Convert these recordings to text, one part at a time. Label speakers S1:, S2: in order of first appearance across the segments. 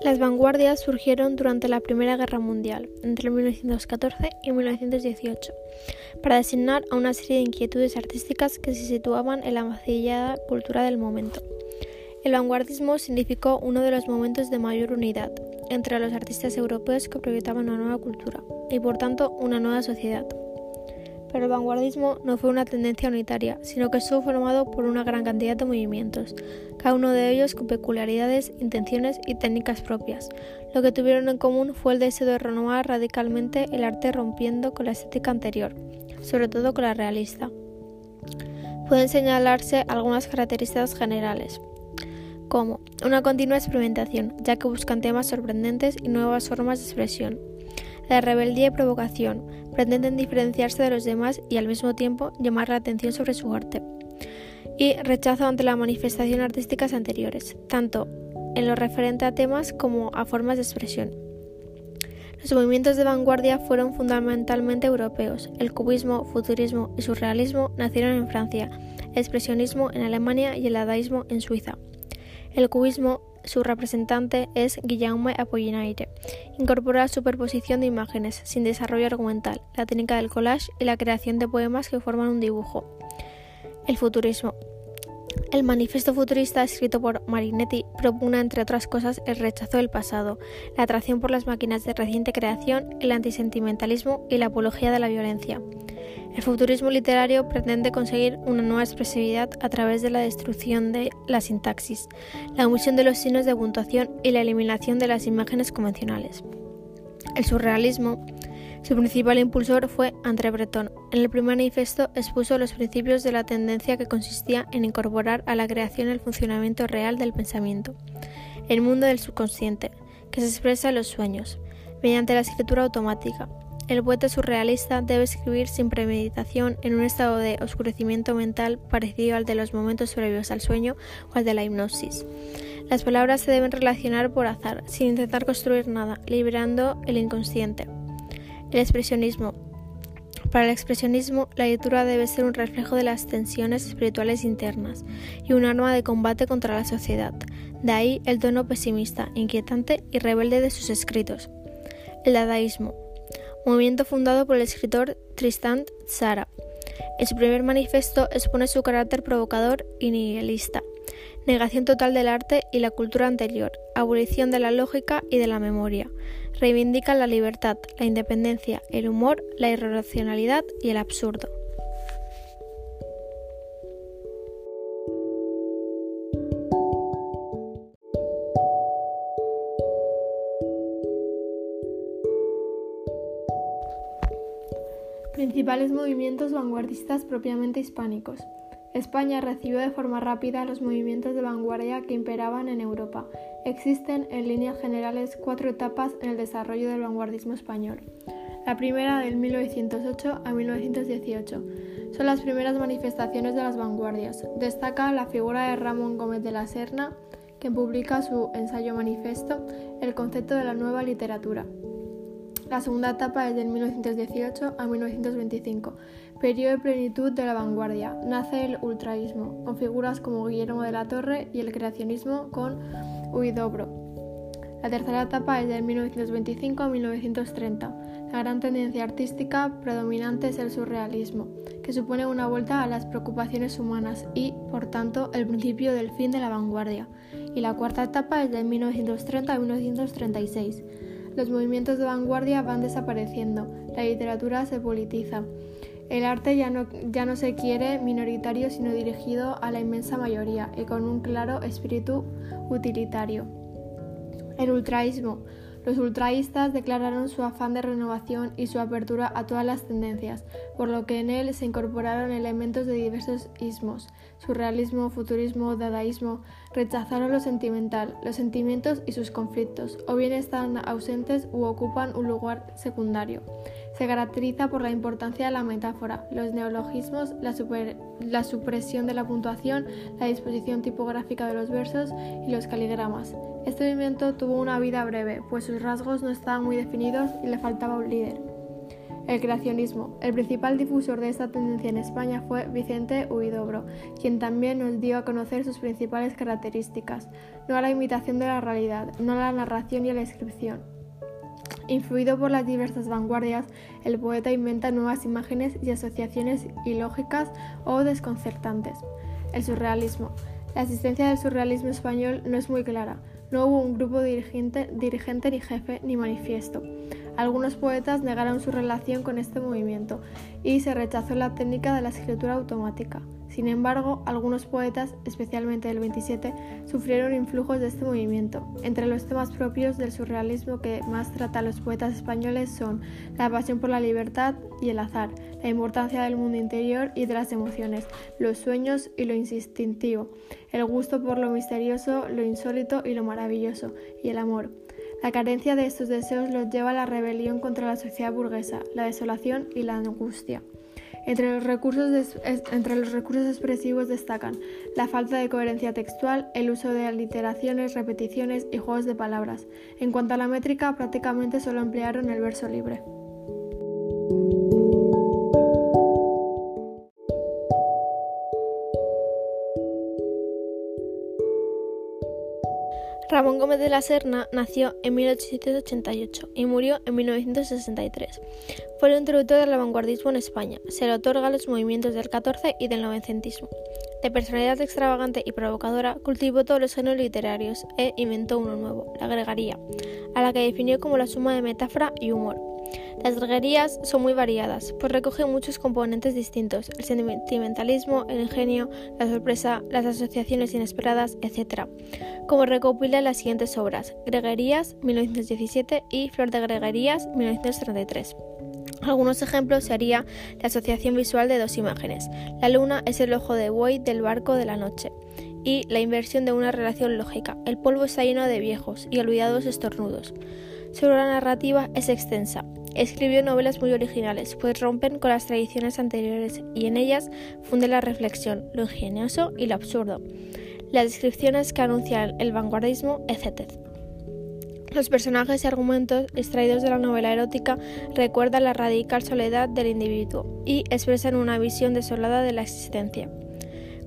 S1: Las vanguardias surgieron durante la Primera Guerra Mundial, entre 1914 y 1918, para designar a una serie de inquietudes artísticas que se situaban en la macillada cultura del momento. El vanguardismo significó uno de los momentos de mayor unidad entre los artistas europeos que proyectaban una nueva cultura y por tanto una nueva sociedad. Pero el vanguardismo no fue una tendencia unitaria, sino que estuvo formado por una gran cantidad de movimientos, cada uno de ellos con peculiaridades, intenciones y técnicas propias. Lo que tuvieron en común fue el deseo de renovar radicalmente el arte rompiendo con la estética anterior, sobre todo con la realista. Pueden señalarse algunas características generales, como una continua experimentación, ya que buscan temas sorprendentes y nuevas formas de expresión, la rebeldía y provocación, pretenden diferenciarse de los demás y al mismo tiempo llamar la atención sobre su arte. Y rechazo ante las manifestaciones artísticas anteriores, tanto en lo referente a temas como a formas de expresión. Los movimientos de vanguardia fueron fundamentalmente europeos. El cubismo, futurismo y surrealismo nacieron en Francia, el expresionismo en Alemania y el dadaísmo en Suiza. El cubismo su representante es Guillaume Apollinaire. Incorpora la superposición de imágenes, sin desarrollo argumental, la técnica del collage y la creación de poemas que forman un dibujo. El futurismo. El manifiesto futurista escrito por Marinetti propone, entre otras cosas, el rechazo del pasado, la atracción por las máquinas de reciente creación, el antisentimentalismo y la apología de la violencia. El futurismo literario pretende conseguir una nueva expresividad a través de la destrucción de la sintaxis, la omisión de los signos de puntuación y la eliminación de las imágenes convencionales. El surrealismo, su principal impulsor fue André Breton. En el primer manifiesto expuso los principios de la tendencia que consistía en incorporar a la creación el funcionamiento real del pensamiento, el mundo del subconsciente, que se expresa en los sueños, mediante la escritura automática, el poeta surrealista debe escribir sin premeditación en un estado de oscurecimiento mental parecido al de los momentos previos al sueño o al de la hipnosis. Las palabras se deben relacionar por azar, sin intentar construir nada, liberando el inconsciente. El expresionismo. Para el expresionismo, la lectura debe ser un reflejo de las tensiones espirituales internas y un arma de combate contra la sociedad. De ahí el tono pesimista, inquietante y rebelde de sus escritos. El dadaísmo movimiento fundado por el escritor Tristan Tzara. En su primer manifiesto expone su carácter provocador y nihilista, negación total del arte y la cultura anterior, abolición de la lógica y de la memoria. Reivindica la libertad, la independencia, el humor, la irracionalidad y el absurdo. Principales movimientos vanguardistas propiamente hispánicos. España recibió de forma rápida los movimientos de vanguardia que imperaban en Europa. Existen, en líneas generales, cuatro etapas en el desarrollo del vanguardismo español. La primera del 1908 a 1918. Son las primeras manifestaciones de las vanguardias. Destaca la figura de Ramón Gómez de la Serna, que publica su ensayo manifesto El concepto de la nueva literatura. La segunda etapa es del 1918 a 1925, periodo de plenitud de la vanguardia. Nace el ultraísmo, con figuras como Guillermo de la Torre y el creacionismo con Huidobro. La tercera etapa es del 1925 a 1930. La gran tendencia artística predominante es el surrealismo, que supone una vuelta a las preocupaciones humanas y, por tanto, el principio del fin de la vanguardia. Y la cuarta etapa es del 1930 a 1936 los movimientos de vanguardia van desapareciendo, la literatura se politiza. El arte ya no, ya no se quiere minoritario sino dirigido a la inmensa mayoría y con un claro espíritu utilitario. El ultraísmo. Los ultraístas declararon su afán de renovación y su apertura a todas las tendencias, por lo que en él se incorporaron elementos de diversos ismos, surrealismo, futurismo, dadaísmo, rechazaron lo sentimental, los sentimientos y sus conflictos, o bien están ausentes u ocupan un lugar secundario. Se caracteriza por la importancia de la metáfora, los neologismos, la, supresión de la puntuación, la disposición tipográfica de los versos y los caligramas. Este movimiento tuvo una vida breve, pues sus rasgos no estaban muy definidos y le faltaba un líder. El creacionismo. El principal difusor de esta tendencia en España fue Vicente Huidobro, quien también nos dio a conocer sus principales características, no a la imitación de la realidad, no a la narración y a la descripción. Influido por las diversas vanguardias, el poeta inventa nuevas imágenes y asociaciones ilógicas o desconcertantes. El surrealismo. La existencia del surrealismo español no es muy clara. No hubo un grupo dirigente, dirigente ni jefe ni manifiesto. Algunos poetas negaron su relación con este movimiento y se rechazó la técnica de la escritura automática. Sin embargo, algunos poetas, especialmente del 27, sufrieron influjos de este movimiento. Entre los temas propios del surrealismo que más tratan los poetas españoles son la pasión por la libertad y el azar, la importancia del mundo interior y de las emociones, los sueños y lo instintivo, el gusto por lo misterioso, lo insólito y lo maravilloso, y el amor. La carencia de estos deseos los lleva a la rebelión contra la sociedad burguesa, la desolación y la angustia. Entre los, recursos entre los recursos expresivos destacan la falta de coherencia textual, el uso de aliteraciones, repeticiones y juegos de palabras. En cuanto a la métrica, prácticamente solo emplearon el verso libre. Ramón Gómez de la Serna nació en 1888 y murió en 1963. Fue el introductor del vanguardismo en España. Se le otorga los movimientos del 14 y del novecentismo. De personalidad extravagante y provocadora, cultivó todos los géneros literarios e inventó uno nuevo, la gregaría, a la que definió como la suma de metáfora y humor. Las greguerías son muy variadas, pues recogen muchos componentes distintos, el sentimentalismo, el ingenio, la sorpresa, las asociaciones inesperadas, etc., como recopila las siguientes obras, Greguerías, 1917 y Flor de Greguerías, 1933. Algunos ejemplos sería la asociación visual de dos imágenes. La luna es el ojo de buey del barco de la noche y la inversión de una relación lógica. El polvo está lleno de viejos y olvidados estornudos. Su obra narrativa es extensa. Escribió novelas muy originales, pues rompen con las tradiciones anteriores y en ellas funde la reflexión, lo ingenioso y lo absurdo, las descripciones que anuncian el vanguardismo, etc. Los personajes y argumentos extraídos de la novela erótica recuerdan la radical soledad del individuo y expresan una visión desolada de la existencia.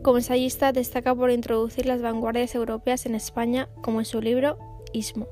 S1: Como ensayista destaca por introducir las vanguardias europeas en España, como en su libro Ismo.